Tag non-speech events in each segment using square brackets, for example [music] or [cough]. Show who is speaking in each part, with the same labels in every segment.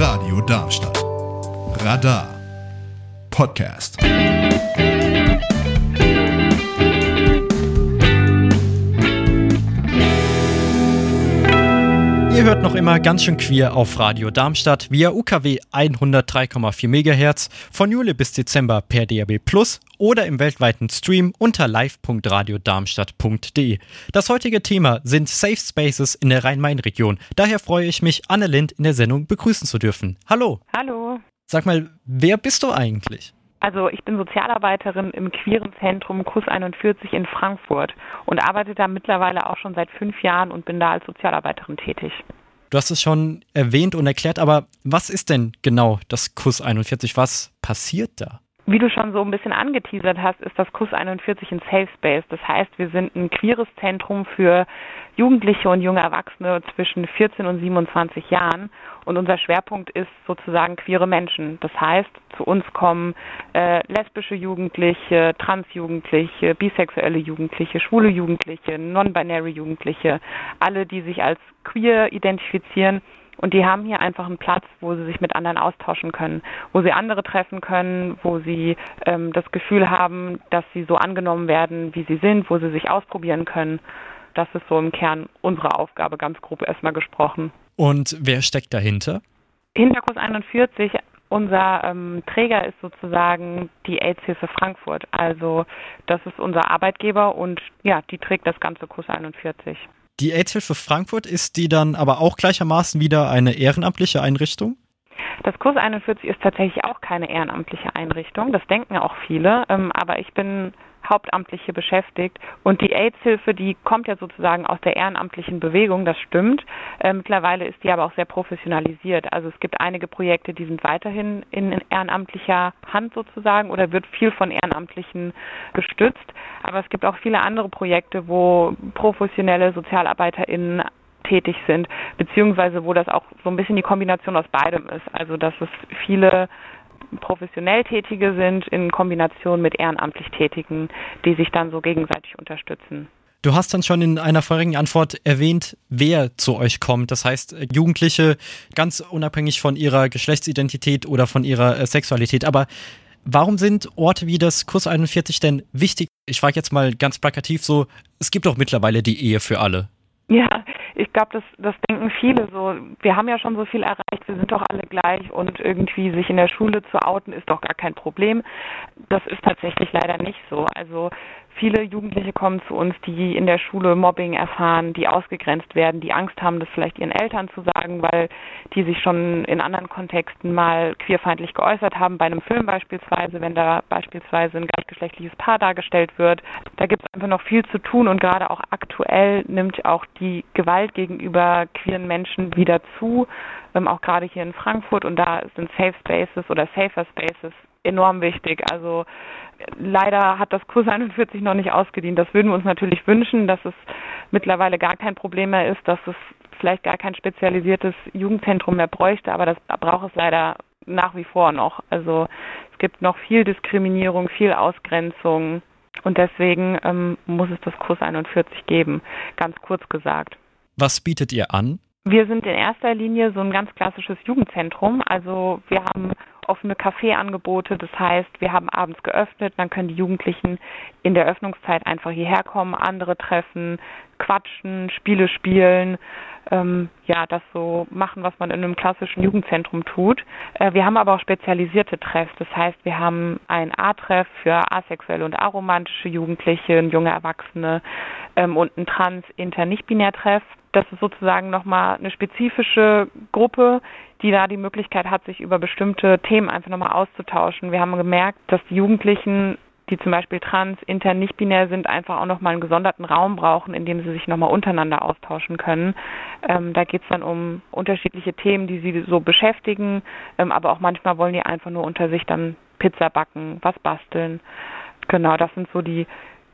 Speaker 1: Radio Darmstadt. Radar Podcast.
Speaker 2: Ihr hört noch immer ganz schön queer auf Radio Darmstadt via UKW 103,4 MHz von Juli bis Dezember per DAB Plus oder im weltweiten Stream unter live.radiodarmstadt.de. Das heutige Thema sind Safe Spaces in der Rhein-Main-Region. Daher freue ich mich, Anne Lind in der Sendung begrüßen zu dürfen. Hallo.
Speaker 3: Hallo.
Speaker 2: Sag mal, wer bist du eigentlich?
Speaker 3: Also ich bin Sozialarbeiterin im queeren Zentrum KUS 41 in Frankfurt und arbeite da mittlerweile auch schon seit fünf Jahren und bin da als Sozialarbeiterin tätig.
Speaker 2: Du hast es schon erwähnt und erklärt, aber was ist denn genau das KUS 41? Was passiert da?
Speaker 3: Wie du schon so ein bisschen angeteasert hast, ist das KUS 41 ein Safe Space. Das heißt, wir sind ein queeres Zentrum für Jugendliche und junge Erwachsene zwischen 14 und 27 Jahren. Und unser Schwerpunkt ist sozusagen queere Menschen. Das heißt, zu uns kommen äh, lesbische Jugendliche, transjugendliche, bisexuelle Jugendliche, schwule Jugendliche, non-binary Jugendliche, alle, die sich als queer identifizieren und die haben hier einfach einen Platz, wo sie sich mit anderen austauschen können, wo sie andere treffen können, wo sie ähm, das Gefühl haben, dass sie so angenommen werden, wie sie sind, wo sie sich ausprobieren können. Das ist so im Kern unsere Aufgabe, ganz grob erstmal gesprochen.
Speaker 2: Und wer steckt dahinter?
Speaker 3: Hinterkurs 41 unser ähm, Träger ist sozusagen die AIDS-Hilfe Frankfurt. Also das ist unser Arbeitgeber und ja, die trägt das ganze Kurs 41.
Speaker 2: Die AIDS-Hilfe Frankfurt, ist die dann aber auch gleichermaßen wieder eine ehrenamtliche Einrichtung?
Speaker 3: Das Kurs 41 ist tatsächlich auch keine ehrenamtliche Einrichtung. Das denken auch viele. Ähm, aber ich bin Hauptamtliche beschäftigt. Und die AIDS-Hilfe, die kommt ja sozusagen aus der ehrenamtlichen Bewegung, das stimmt. Äh, mittlerweile ist die aber auch sehr professionalisiert. Also es gibt einige Projekte, die sind weiterhin in ehrenamtlicher Hand sozusagen oder wird viel von Ehrenamtlichen gestützt. Aber es gibt auch viele andere Projekte, wo professionelle SozialarbeiterInnen tätig sind, beziehungsweise wo das auch so ein bisschen die Kombination aus beidem ist. Also dass es viele professionell Tätige sind in Kombination mit ehrenamtlich Tätigen, die sich dann so gegenseitig unterstützen.
Speaker 2: Du hast dann schon in einer vorigen Antwort erwähnt, wer zu euch kommt. Das heißt, Jugendliche, ganz unabhängig von ihrer Geschlechtsidentität oder von ihrer äh, Sexualität. Aber warum sind Orte wie das Kurs 41 denn wichtig? Ich frage jetzt mal ganz plakativ so, es gibt doch mittlerweile die Ehe für alle.
Speaker 3: Ja, ich glaube, das, das denken viele so. Wir haben ja schon so viel erreicht, wir sind doch alle gleich und irgendwie sich in der Schule zu outen ist doch gar kein Problem. Das ist tatsächlich leider nicht so. Also Viele Jugendliche kommen zu uns, die in der Schule Mobbing erfahren, die ausgegrenzt werden, die Angst haben, das vielleicht ihren Eltern zu sagen, weil die sich schon in anderen Kontexten mal queerfeindlich geäußert haben, bei einem Film beispielsweise, wenn da beispielsweise ein gleichgeschlechtliches Paar dargestellt wird. Da gibt es einfach noch viel zu tun und gerade auch aktuell nimmt auch die Gewalt gegenüber queeren Menschen wieder zu, ähm, auch gerade hier in Frankfurt und da sind Safe Spaces oder Safer Spaces enorm wichtig. Also leider hat das Kurs 41 noch nicht ausgedient. Das würden wir uns natürlich wünschen, dass es mittlerweile gar kein Problem mehr ist, dass es vielleicht gar kein spezialisiertes Jugendzentrum mehr bräuchte, aber das braucht es leider nach wie vor noch. Also es gibt noch viel Diskriminierung, viel Ausgrenzung und deswegen ähm, muss es das Kurs 41 geben, ganz kurz gesagt.
Speaker 2: Was bietet ihr an?
Speaker 3: Wir sind in erster Linie so ein ganz klassisches Jugendzentrum. Also wir haben offene Kaffeeangebote. Das heißt, wir haben abends geöffnet, dann können die Jugendlichen in der Öffnungszeit einfach hierher kommen, andere treffen, quatschen, Spiele spielen, ähm, ja, das so machen, was man in einem klassischen Jugendzentrum tut. Äh, wir haben aber auch spezialisierte Treffs. Das heißt, wir haben ein A-Treff für asexuelle und aromantische Jugendliche, junge Erwachsene ähm, und ein trans Das ist sozusagen nochmal eine spezifische Gruppe, die da die Möglichkeit hat, sich über bestimmte Themen einfach nochmal auszutauschen. Wir haben gemerkt, dass die Jugendlichen, die zum Beispiel trans, intern, nicht binär sind, einfach auch nochmal einen gesonderten Raum brauchen, in dem sie sich nochmal untereinander austauschen können. Ähm, da geht es dann um unterschiedliche Themen, die sie so beschäftigen, ähm, aber auch manchmal wollen die einfach nur unter sich dann Pizza backen, was basteln. Genau, das sind so die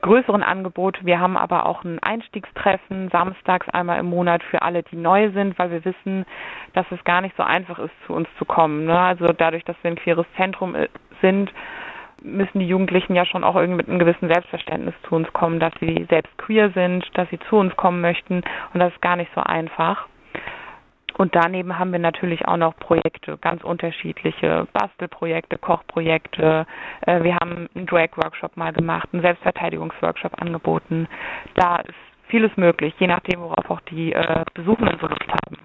Speaker 3: größeren Angebot. Wir haben aber auch ein Einstiegstreffen samstags einmal im Monat für alle, die neu sind, weil wir wissen, dass es gar nicht so einfach ist, zu uns zu kommen. Ne? Also dadurch, dass wir ein queeres Zentrum äh, sind, müssen die Jugendlichen ja schon auch irgendwie mit einem gewissen Selbstverständnis zu uns kommen, dass sie selbst queer sind, dass sie zu uns kommen möchten und das ist gar nicht so einfach. Und daneben haben wir natürlich auch noch Projekte, ganz unterschiedliche Bastelprojekte, Kochprojekte. Äh, wir haben einen Drag-Workshop mal gemacht, einen Selbstverteidigungsworkshop angeboten. Da ist vieles möglich, je nachdem, worauf auch die äh, Besuchenden so Lust haben.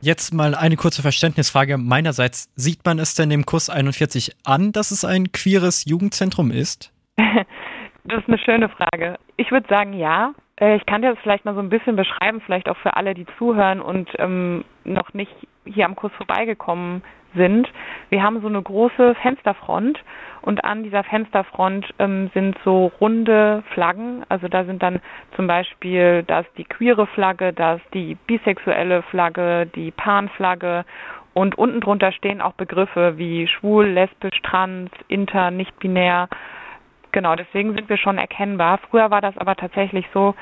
Speaker 2: Jetzt mal eine kurze Verständnisfrage meinerseits. Sieht man es denn dem Kurs 41 an, dass es ein queeres Jugendzentrum ist? [laughs]
Speaker 3: das ist eine schöne Frage. Ich würde sagen, ja. Äh, ich kann dir das vielleicht mal so ein bisschen beschreiben, vielleicht auch für alle, die zuhören und ähm, noch nicht hier am Kurs vorbeigekommen sind. Wir haben so eine große Fensterfront und an dieser Fensterfront ähm, sind so runde Flaggen. Also da sind dann zum Beispiel, da ist die queere Flagge, da ist die bisexuelle Flagge, die Pan-Flagge und unten drunter stehen auch Begriffe wie schwul, lesbisch, trans, inter, nicht binär. Genau, deswegen sind wir schon erkennbar. Früher war das aber tatsächlich so,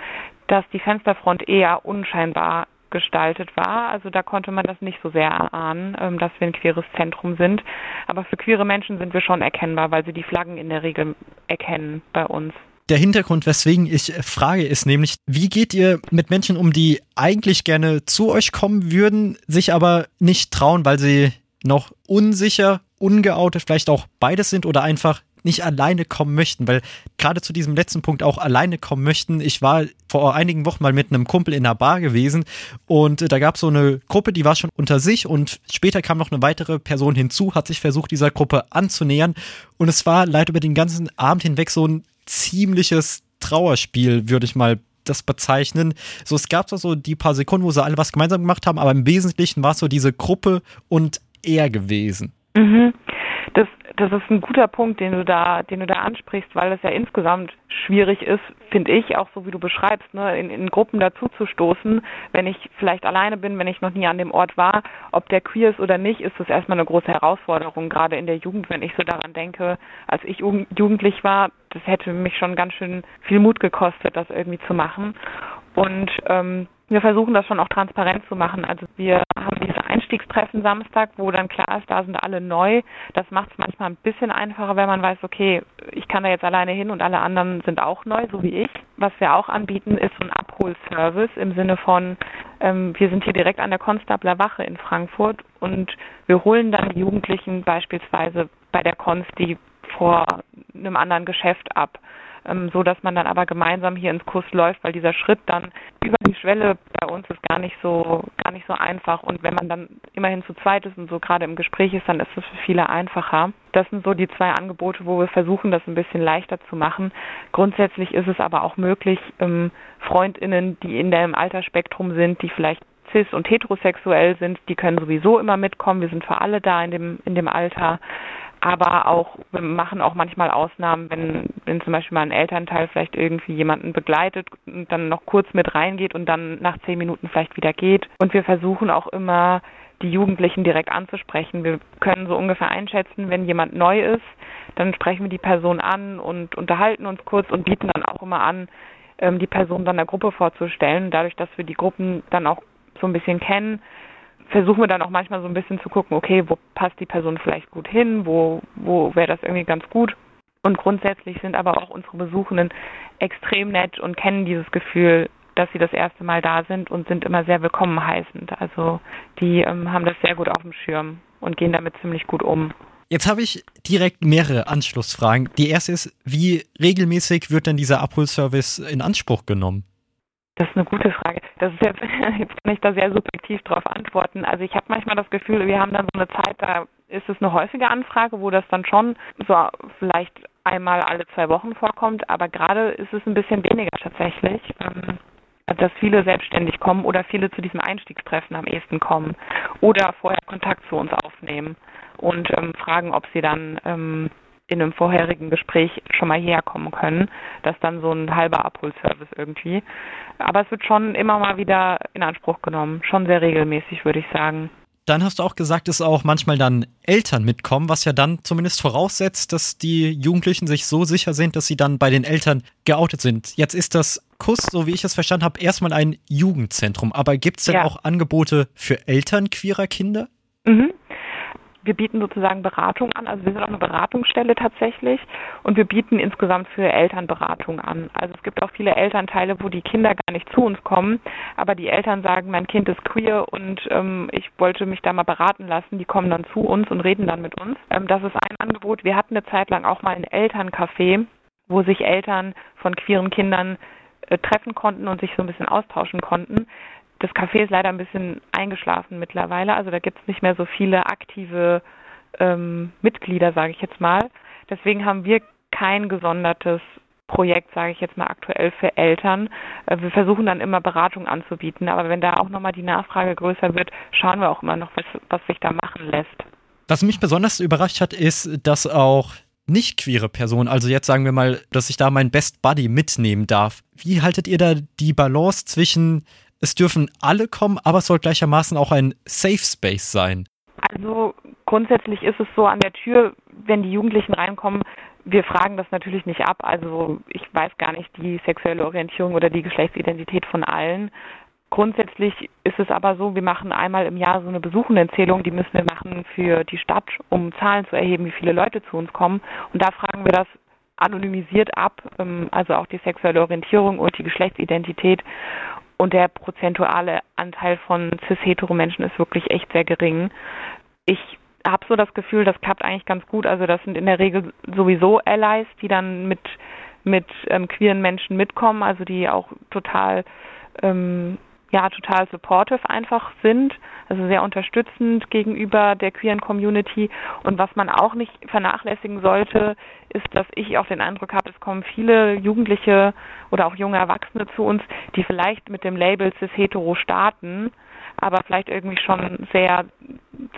Speaker 3: dass die Fensterfront eher unscheinbar gestaltet war. Also da konnte man das nicht so sehr erahnen, ähm, dass wir ein queeres Zentrum sind. Aber für queere Menschen sind wir schon erkennbar, weil sie die Flaggen in der Regel erkennen bei uns.
Speaker 2: Der Hintergrund, weswegen ich frage, ist nämlich, wie geht ihr mit Menschen um, die eigentlich gerne zu euch kommen würden, sich aber nicht trauen, weil sie noch unsicher, ungeoutet, vielleicht auch beides sind oder einfach nicht alleine kommen möchten, weil gerade zu diesem letzten Punkt auch alleine kommen möchten. Ich war vor einigen Wochen mal mit einem Kumpel in einer Bar gewesen und äh, da gab es so eine Gruppe, die war schon unter sich und später kam noch eine weitere Person hinzu, hat sich versucht, dieser Gruppe anzunähern und es war leider über den ganzen Abend hinweg so ein ziemliches Trauerspiel, würde ich mal das bezeichnen. So, es gab so die paar Sekunden, wo sie alle was gemeinsam gemacht haben, aber im Wesentlichen war es so diese Gruppe und er gewesen.
Speaker 3: Mhm. Das, das ist ein guter Punkt, den du da, den du da ansprichst, weil es ja insgesamt schwierig ist, finde ich, auch so wie du beschreibst, ne, in, in Gruppen dazu zu stoßen. Wenn ich vielleicht alleine bin, wenn ich noch nie an dem Ort war, ob der queer ist oder nicht, ist das erstmal eine große Herausforderung, gerade in der Jugend, wenn ich so daran denke, als ich jugendlich war, das hätte mich schon ganz schön viel Mut gekostet, das irgendwie zu machen. Und ähm, wir versuchen das schon auch transparent zu machen. Also wir haben diese Einstiegstreffen Samstag, wo dann klar ist, da sind alle neu. Das macht es manchmal ein bisschen einfacher, wenn man weiß, okay, ich kann da jetzt alleine hin und alle anderen sind auch neu, so wie ich. Was wir auch anbieten, ist so ein Abholservice im Sinne von, ähm, wir sind hier direkt an der Konstabler Wache in Frankfurt und wir holen dann die Jugendlichen beispielsweise bei der Konsti vor einem anderen Geschäft ab ähm, so dass man dann aber gemeinsam hier ins Kurs läuft, weil dieser Schritt dann über die Schwelle bei uns ist gar nicht so gar nicht so einfach und wenn man dann immerhin zu zweit ist und so gerade im Gespräch ist, dann ist es für viele einfacher. Das sind so die zwei Angebote, wo wir versuchen, das ein bisschen leichter zu machen. Grundsätzlich ist es aber auch möglich, ähm, Freundinnen, die in dem Altersspektrum sind, die vielleicht cis und heterosexuell sind, die können sowieso immer mitkommen. Wir sind für alle da in dem in dem Alter aber auch, wir machen auch manchmal Ausnahmen, wenn, wenn zum Beispiel mal ein Elternteil vielleicht irgendwie jemanden begleitet und dann noch kurz mit reingeht und dann nach zehn Minuten vielleicht wieder geht. Und wir versuchen auch immer, die Jugendlichen direkt anzusprechen. Wir können so ungefähr einschätzen, wenn jemand neu ist, dann sprechen wir die Person an und unterhalten uns kurz und bieten dann auch immer an, ähm, die Person dann der Gruppe vorzustellen. Dadurch, dass wir die Gruppen dann auch so ein bisschen kennen, versuchen wir dann auch manchmal so ein bisschen zu gucken, okay, wo passt die Person vielleicht gut hin, wo, wo wäre das irgendwie ganz gut. Und grundsätzlich sind aber auch unsere Besuchenden extrem nett und kennen dieses Gefühl, dass sie das erste Mal da sind und sind immer sehr willkommen heißend. Also die ähm, haben das sehr gut auf dem Schirm und gehen damit ziemlich gut um.
Speaker 2: Jetzt habe ich direkt mehrere Anschlussfragen. Die erste ist, wie regelmäßig wird denn dieser Abholservice in Anspruch genommen?
Speaker 3: Das ist eine gute Frage. Das ist jetzt, [laughs] jetzt kann ich da sehr subjektiv darauf antworten. Also ich habe manchmal das Gefühl, wir haben dann so eine Zeit, da ist es eine häufige Anfrage, wo das dann schon so vielleicht einmal alle zwei Wochen vorkommt, aber gerade ist es ein bisschen weniger tatsächlich. Ähm, dass viele selbstständig kommen oder viele zu diesem Einstiegstreffen am ehesten kommen oder vorher Kontakt zu uns aufnehmen und ähm, fragen, ob sie dann ähm, in einem vorherigen Gespräch schon mal herkommen können. Das ist dann so ein halber Abholservice irgendwie. Aber es wird schon immer mal wieder in Anspruch genommen. Schon sehr regelmäßig, würde ich sagen.
Speaker 2: Dann hast du auch gesagt, dass auch manchmal dann Eltern mitkommen, was ja dann zumindest voraussetzt, dass die Jugendlichen sich so sicher sind, dass sie dann bei den Eltern geoutet sind. Jetzt ist das Kuss, so wie ich es verstanden habe, erstmal ein Jugendzentrum. Aber gibt es denn ja. auch Angebote für Eltern queerer Kinder?
Speaker 3: Mhm. Wir bieten sozusagen Beratung an. Also wir sind auch eine Beratungsstelle tatsächlich und wir bieten insgesamt für Eltern Beratung an. Also es gibt auch viele Elternteile, wo die Kinder gar nicht zu uns kommen, aber die Eltern sagen, mein Kind ist queer und ähm, ich wollte mich da mal beraten lassen. Die kommen dann zu uns und reden dann mit uns. Ähm, das ist ein Angebot. Wir hatten eine Zeit lang auch mal ein Elterncafé, wo sich Eltern von queeren Kindern äh, treffen konnten und sich so ein bisschen austauschen konnten. Das Café ist leider ein bisschen eingeschlafen mittlerweile, also da gibt es nicht mehr so viele aktive ähm, Mitglieder, sage ich jetzt mal. Deswegen haben wir kein gesondertes Projekt, sage ich jetzt mal aktuell für Eltern. Äh, wir versuchen dann immer Beratung anzubieten, aber wenn da auch nochmal die Nachfrage größer wird, schauen wir auch immer noch, was, was sich da machen lässt.
Speaker 2: Was mich besonders überrascht hat, ist, dass auch nicht queere Personen, also jetzt sagen wir mal, dass ich da meinen Best Buddy mitnehmen darf. Wie haltet ihr da die Balance zwischen es dürfen alle kommen, aber es soll gleichermaßen auch ein Safe Space sein.
Speaker 3: Also grundsätzlich ist es so an der Tür, wenn die Jugendlichen reinkommen, wir fragen das natürlich nicht ab. Also ich weiß gar nicht die sexuelle Orientierung oder die Geschlechtsidentität von allen. Grundsätzlich ist es aber so, wir machen einmal im Jahr so eine Besuchendenzählung, die müssen wir machen für die Stadt, um Zahlen zu erheben, wie viele Leute zu uns kommen. Und da fragen wir das anonymisiert ab, ähm, also auch die sexuelle Orientierung und die Geschlechtsidentität. Und der prozentuale Anteil von cis-hetero-Menschen ist wirklich echt sehr gering. Ich habe so das Gefühl, das klappt eigentlich ganz gut. Also das sind in der Regel sowieso Allies, die dann mit mit ähm, queeren Menschen mitkommen, also die auch total ähm, ja total supportive einfach sind, also sehr unterstützend gegenüber der queeren Community. Und was man auch nicht vernachlässigen sollte, ist, dass ich auch den Eindruck habe, es kommen viele Jugendliche oder auch junge Erwachsene zu uns, die vielleicht mit dem Label cis hetero starten, aber vielleicht irgendwie schon sehr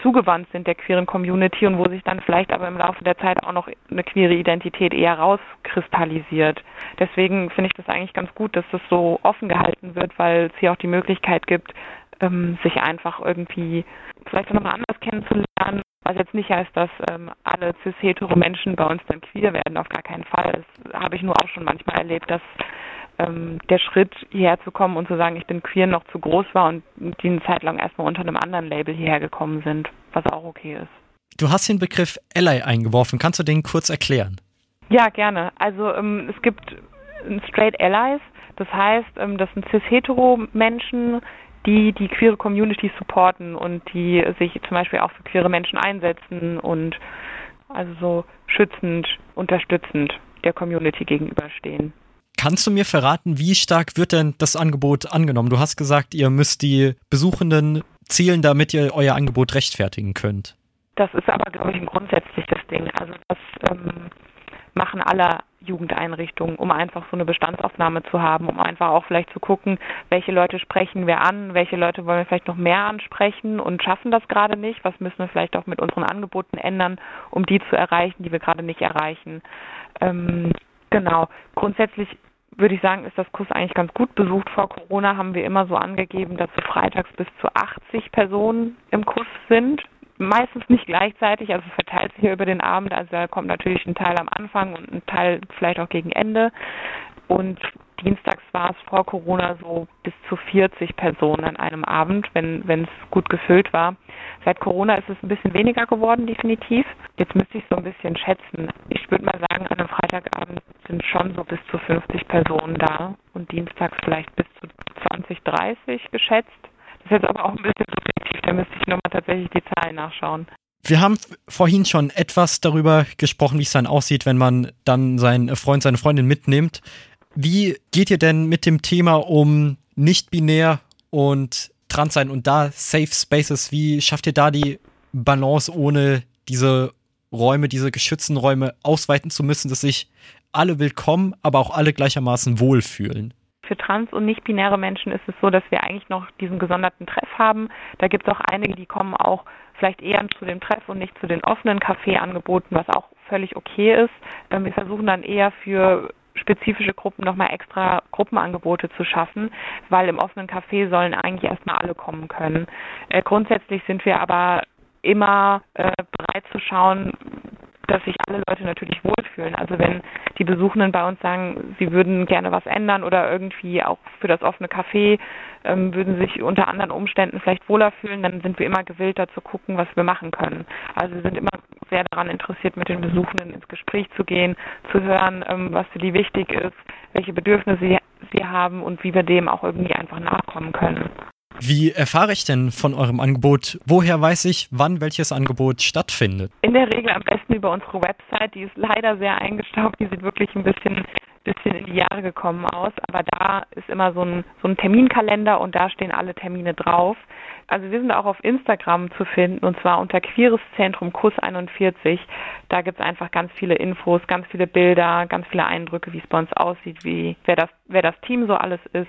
Speaker 3: zugewandt sind der queeren Community und wo sich dann vielleicht aber im Laufe der Zeit auch noch eine queere Identität eher rauskristallisiert. Deswegen finde ich das eigentlich ganz gut, dass das so offen gehalten wird, weil es hier auch die Möglichkeit gibt, ähm, sich einfach irgendwie vielleicht nochmal anders kennenzulernen, was jetzt nicht heißt, dass ähm, alle cis-hetero Menschen bei uns dann queer werden, auf gar keinen Fall. Das habe ich nur auch schon manchmal erlebt, dass ähm, der Schritt hierher zu kommen und zu sagen, ich bin queer noch zu groß war und die eine Zeit lang erstmal unter einem anderen Label hierher gekommen sind, was auch okay ist.
Speaker 2: Du hast den Begriff Ally eingeworfen. Kannst du den kurz erklären?
Speaker 3: Ja, gerne. Also ähm, es gibt Straight Allies, das heißt, ähm, das sind cis-hetero-Menschen, die die queere Community supporten und die sich zum Beispiel auch für queere Menschen einsetzen und also so schützend, unterstützend der Community gegenüberstehen.
Speaker 2: Kannst du mir verraten, wie stark wird denn das Angebot angenommen? Du hast gesagt, ihr müsst die Besuchenden zielen, damit ihr euer Angebot rechtfertigen könnt.
Speaker 3: Das ist aber, glaube ich, ein grundsätzliches Ding. Also das ähm, machen alle Jugendeinrichtungen, um einfach so eine Bestandsaufnahme zu haben, um einfach auch vielleicht zu gucken, welche Leute sprechen wir an, welche Leute wollen wir vielleicht noch mehr ansprechen und schaffen das gerade nicht, was müssen wir vielleicht auch mit unseren Angeboten ändern, um die zu erreichen, die wir gerade nicht erreichen. Ähm, genau. Grundsätzlich würde ich sagen, ist das Kurs eigentlich ganz gut besucht. Vor Corona haben wir immer so angegeben, dass so freitags bis zu 80 Personen im Kurs sind. Meistens nicht gleichzeitig, also verteilt sich hier über den Abend. Also da kommt natürlich ein Teil am Anfang und ein Teil vielleicht auch gegen Ende. Und dienstags war es vor Corona so bis zu 40 Personen an einem Abend, wenn es gut gefüllt war. Seit Corona ist es ein bisschen weniger geworden, definitiv. Jetzt müsste ich so ein bisschen schätzen. Ich würde mal sagen, an einem Freitagabend sind schon so bis zu 50 Personen da und dienstags vielleicht bis zu 20, 30 geschätzt. Das ist jetzt aber auch ein bisschen subjektiv, da müsste ich nochmal tatsächlich die Zahlen nachschauen.
Speaker 2: Wir haben vorhin schon etwas darüber gesprochen, wie es dann aussieht, wenn man dann seinen Freund, seine Freundin mitnimmt. Wie geht ihr denn mit dem Thema um nicht-binär und trans sein und da Safe Spaces, wie schafft ihr da die Balance, ohne diese Räume, diese geschützten Räume ausweiten zu müssen, dass sich alle willkommen, aber auch alle gleichermaßen wohlfühlen?
Speaker 3: Für trans- und nicht-binäre Menschen ist es so, dass wir eigentlich noch diesen gesonderten Treff haben. Da gibt es auch einige, die kommen auch vielleicht eher zu dem Treff und nicht zu den offenen Kaffeeangeboten, was auch völlig okay ist. Ähm, wir versuchen dann eher für spezifische Gruppen nochmal extra Gruppenangebote zu schaffen, weil im offenen Café sollen eigentlich erstmal alle kommen können. Äh, grundsätzlich sind wir aber immer äh, bereit zu schauen, dass sich alle Leute natürlich wohlfühlen. Also wenn die Besuchenden bei uns sagen, sie würden gerne was ändern oder irgendwie auch für das offene Café ähm, würden sich unter anderen Umständen vielleicht wohler fühlen, dann sind wir immer gewillt, da zu gucken, was wir machen können. Also wir sind immer sehr daran interessiert, mit den Besuchenden ins Gespräch zu gehen, zu hören, ähm, was für die wichtig ist, welche Bedürfnisse sie, sie haben und wie wir dem auch irgendwie einfach nachkommen können.
Speaker 2: Wie erfahre ich denn von eurem Angebot? Woher weiß ich, wann welches Angebot stattfindet?
Speaker 3: In der Regel am besten über unsere Website. Die ist leider sehr eingestaubt. Die sieht wirklich ein bisschen, bisschen in die Jahre gekommen aus. Aber da ist immer so ein, so ein Terminkalender und da stehen alle Termine drauf. Also wir sind auch auf Instagram zu finden und zwar unter Queeres Zentrum Kuss 41. Da gibt es einfach ganz viele Infos, ganz viele Bilder, ganz viele Eindrücke, wie es bei uns aussieht, wie wer das, wer das Team so alles ist.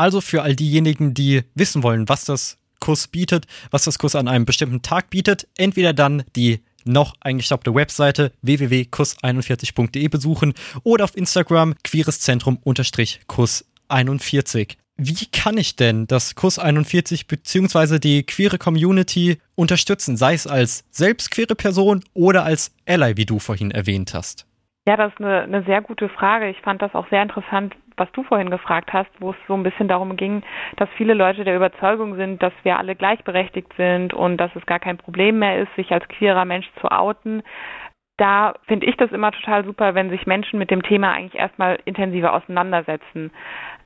Speaker 2: Also für all diejenigen, die wissen wollen, was das Kurs bietet, was das Kurs an einem bestimmten Tag bietet, entweder dann die noch eingestaubte Webseite www.kurs41.de besuchen oder auf Instagram queereszentrum-kurs41. Wie kann ich denn das Kurs 41 bzw. die queere Community unterstützen, sei es als selbst queere Person oder als Ally, wie du vorhin erwähnt hast?
Speaker 3: Ja, das ist eine, eine sehr gute Frage. Ich fand das auch sehr interessant, was du vorhin gefragt hast, wo es so ein bisschen darum ging, dass viele Leute der Überzeugung sind, dass wir alle gleichberechtigt sind und dass es gar kein Problem mehr ist, sich als queerer Mensch zu outen da finde ich das immer total super, wenn sich Menschen mit dem Thema eigentlich erstmal intensiver auseinandersetzen.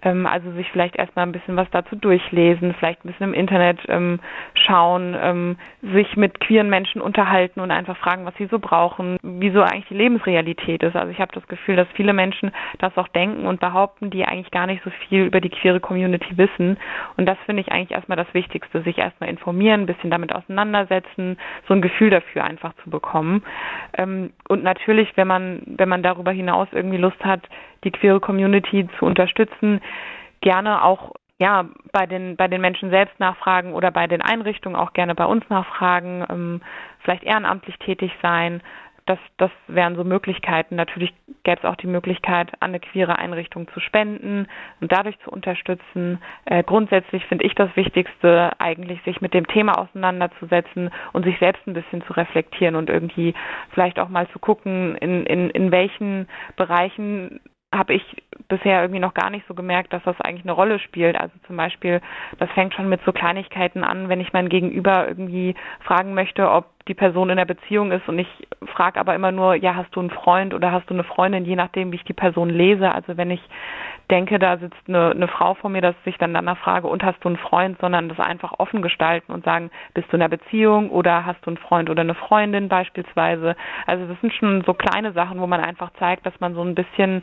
Speaker 3: Ähm, also sich vielleicht erstmal ein bisschen was dazu durchlesen, vielleicht ein bisschen im Internet ähm, schauen, ähm, sich mit queeren Menschen unterhalten und einfach fragen, was sie so brauchen, wie so eigentlich die Lebensrealität ist. Also ich habe das Gefühl, dass viele Menschen das auch denken und behaupten, die eigentlich gar nicht so viel über die queere Community wissen. Und das finde ich eigentlich erstmal das Wichtigste, sich erstmal informieren, ein bisschen damit auseinandersetzen, so ein Gefühl dafür einfach zu bekommen. Ähm, und natürlich, wenn man, wenn man darüber hinaus irgendwie Lust hat, die queere Community zu unterstützen, gerne auch ja, bei den, bei den Menschen selbst nachfragen oder bei den Einrichtungen auch gerne bei uns nachfragen, ähm, vielleicht ehrenamtlich tätig sein. Das, das wären so Möglichkeiten. Natürlich gäbe es auch die Möglichkeit, an eine queere Einrichtung zu spenden und dadurch zu unterstützen. Äh, grundsätzlich finde ich das Wichtigste eigentlich, sich mit dem Thema auseinanderzusetzen und sich selbst ein bisschen zu reflektieren und irgendwie vielleicht auch mal zu gucken, in, in, in welchen Bereichen habe ich bisher irgendwie noch gar nicht so gemerkt, dass das eigentlich eine Rolle spielt. Also zum Beispiel, das fängt schon mit so Kleinigkeiten an, wenn ich mein Gegenüber irgendwie fragen möchte, ob die Person in der Beziehung ist und ich frage aber immer nur, ja, hast du einen Freund oder hast du eine Freundin, je nachdem, wie ich die Person lese. Also wenn ich denke, da sitzt eine, eine Frau vor mir, dass ich dann danach frage, und hast du einen Freund, sondern das einfach offen gestalten und sagen, bist du in einer Beziehung oder hast du einen Freund oder eine Freundin beispielsweise. Also das sind schon so kleine Sachen, wo man einfach zeigt, dass man so ein bisschen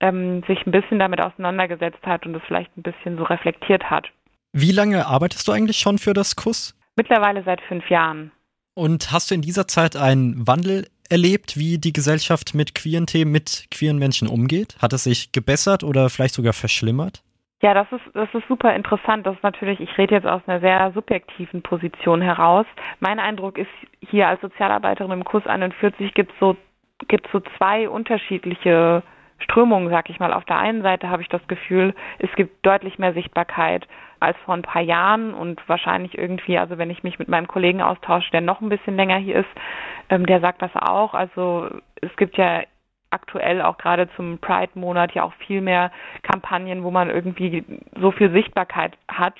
Speaker 3: ähm, sich ein bisschen damit auseinandergesetzt hat und es vielleicht ein bisschen so reflektiert hat.
Speaker 2: Wie lange arbeitest du eigentlich schon für das KUS?
Speaker 3: Mittlerweile seit fünf Jahren.
Speaker 2: Und hast du in dieser Zeit einen Wandel erlebt, wie die Gesellschaft mit queeren Themen, mit queeren Menschen umgeht? Hat es sich gebessert oder vielleicht sogar verschlimmert?
Speaker 3: Ja, das ist, das ist super interessant. Das ist natürlich, ich rede jetzt aus einer sehr subjektiven Position heraus. Mein Eindruck ist, hier als Sozialarbeiterin im Kurs 41 gibt es so, gibt's so zwei unterschiedliche Strömungen, sag ich mal. Auf der einen Seite habe ich das Gefühl, es gibt deutlich mehr Sichtbarkeit als vor ein paar Jahren und wahrscheinlich irgendwie, also wenn ich mich mit meinem Kollegen austausche, der noch ein bisschen länger hier ist, ähm, der sagt das auch. Also es gibt ja aktuell auch gerade zum Pride-Monat ja auch viel mehr Kampagnen, wo man irgendwie so viel Sichtbarkeit hat.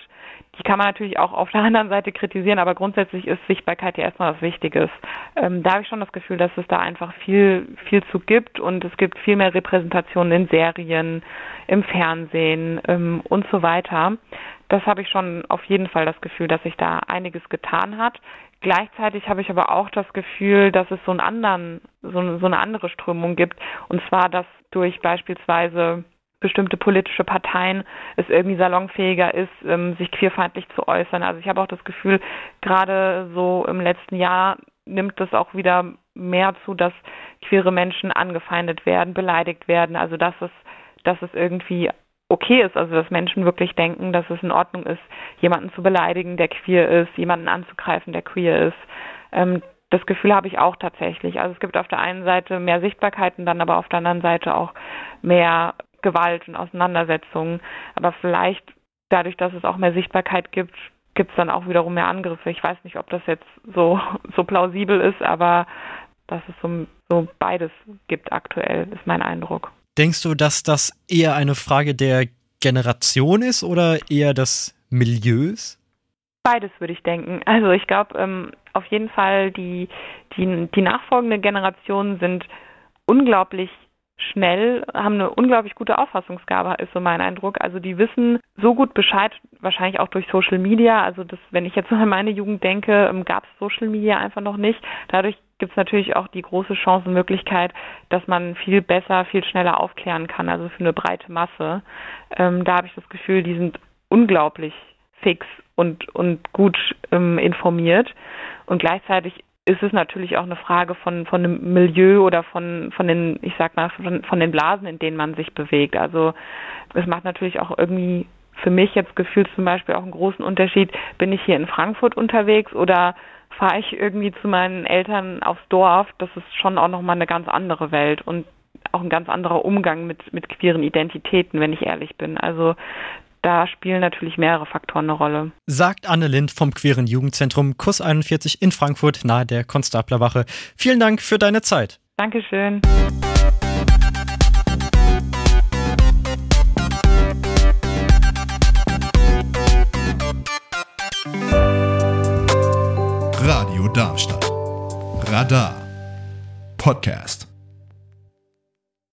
Speaker 3: Die kann man natürlich auch auf der [laughs] anderen Seite kritisieren, aber grundsätzlich ist Sichtbarkeit ja erstmal was Wichtiges. Ähm, da habe ich schon das Gefühl, dass es da einfach viel, viel zu gibt und es gibt viel mehr Repräsentationen in Serien, im Fernsehen ähm, und so weiter. Das habe ich schon auf jeden Fall das Gefühl, dass sich da einiges getan hat. Gleichzeitig habe ich aber auch das Gefühl, dass es so, einen anderen, so, eine andere Strömung gibt. Und zwar, dass durch beispielsweise bestimmte politische Parteien es irgendwie salonfähiger ist, ähm, sich queerfeindlich zu äußern. Also ich habe auch das Gefühl, gerade so im letzten Jahr nimmt es auch wieder mehr zu, dass queere Menschen angefeindet werden, beleidigt werden. Also dass es, dass es irgendwie okay ist, also dass Menschen wirklich denken, dass es in Ordnung ist, jemanden zu beleidigen, der queer ist, jemanden anzugreifen, der queer ist. Ähm, das Gefühl habe ich auch tatsächlich. Also es gibt auf der einen Seite mehr Sichtbarkeiten, dann aber auf der anderen Seite auch mehr Gewalt und Auseinandersetzungen. Aber vielleicht dadurch, dass es auch mehr Sichtbarkeit gibt, gibt es dann auch wiederum mehr Angriffe. Ich weiß nicht, ob das jetzt so, so plausibel ist, aber dass es so, so beides gibt aktuell, ist mein Eindruck.
Speaker 2: Denkst du, dass das eher eine Frage der Generation ist oder eher des Milieus?
Speaker 3: Beides würde ich denken. Also ich glaube ähm, auf jeden Fall, die, die, die nachfolgende Generation sind unglaublich schnell, haben eine unglaublich gute Auffassungsgabe, ist so mein Eindruck. Also die wissen so gut Bescheid, wahrscheinlich auch durch Social Media. Also das, wenn ich jetzt [laughs] an meine Jugend denke, ähm, gab es Social Media einfach noch nicht. Dadurch gibt es natürlich auch die große Chance und Möglichkeit, dass man viel besser, viel schneller aufklären kann, also für eine breite Masse. Ähm, da habe ich das Gefühl, die sind unglaublich fix und, und gut ähm, informiert. Und gleichzeitig ist es natürlich auch eine Frage von, von dem Milieu oder von, von den, ich sag mal, von, von den Blasen, in denen man sich bewegt. Also es macht natürlich auch irgendwie für mich jetzt gefühlt zum Beispiel auch einen großen Unterschied, bin ich hier in Frankfurt unterwegs oder fahre ich irgendwie zu meinen Eltern aufs Dorf, das ist schon auch nochmal eine ganz andere Welt und auch ein ganz anderer Umgang mit, mit queeren Identitäten, wenn ich ehrlich bin. Also da spielen natürlich mehrere Faktoren eine Rolle.
Speaker 2: Sagt Anne Lind vom Queeren Jugendzentrum Kurs 41 in Frankfurt nahe der Konstablerwache. Vielen Dank für deine Zeit.
Speaker 3: Dankeschön.
Speaker 1: Darmstadt. Radar. Podcast.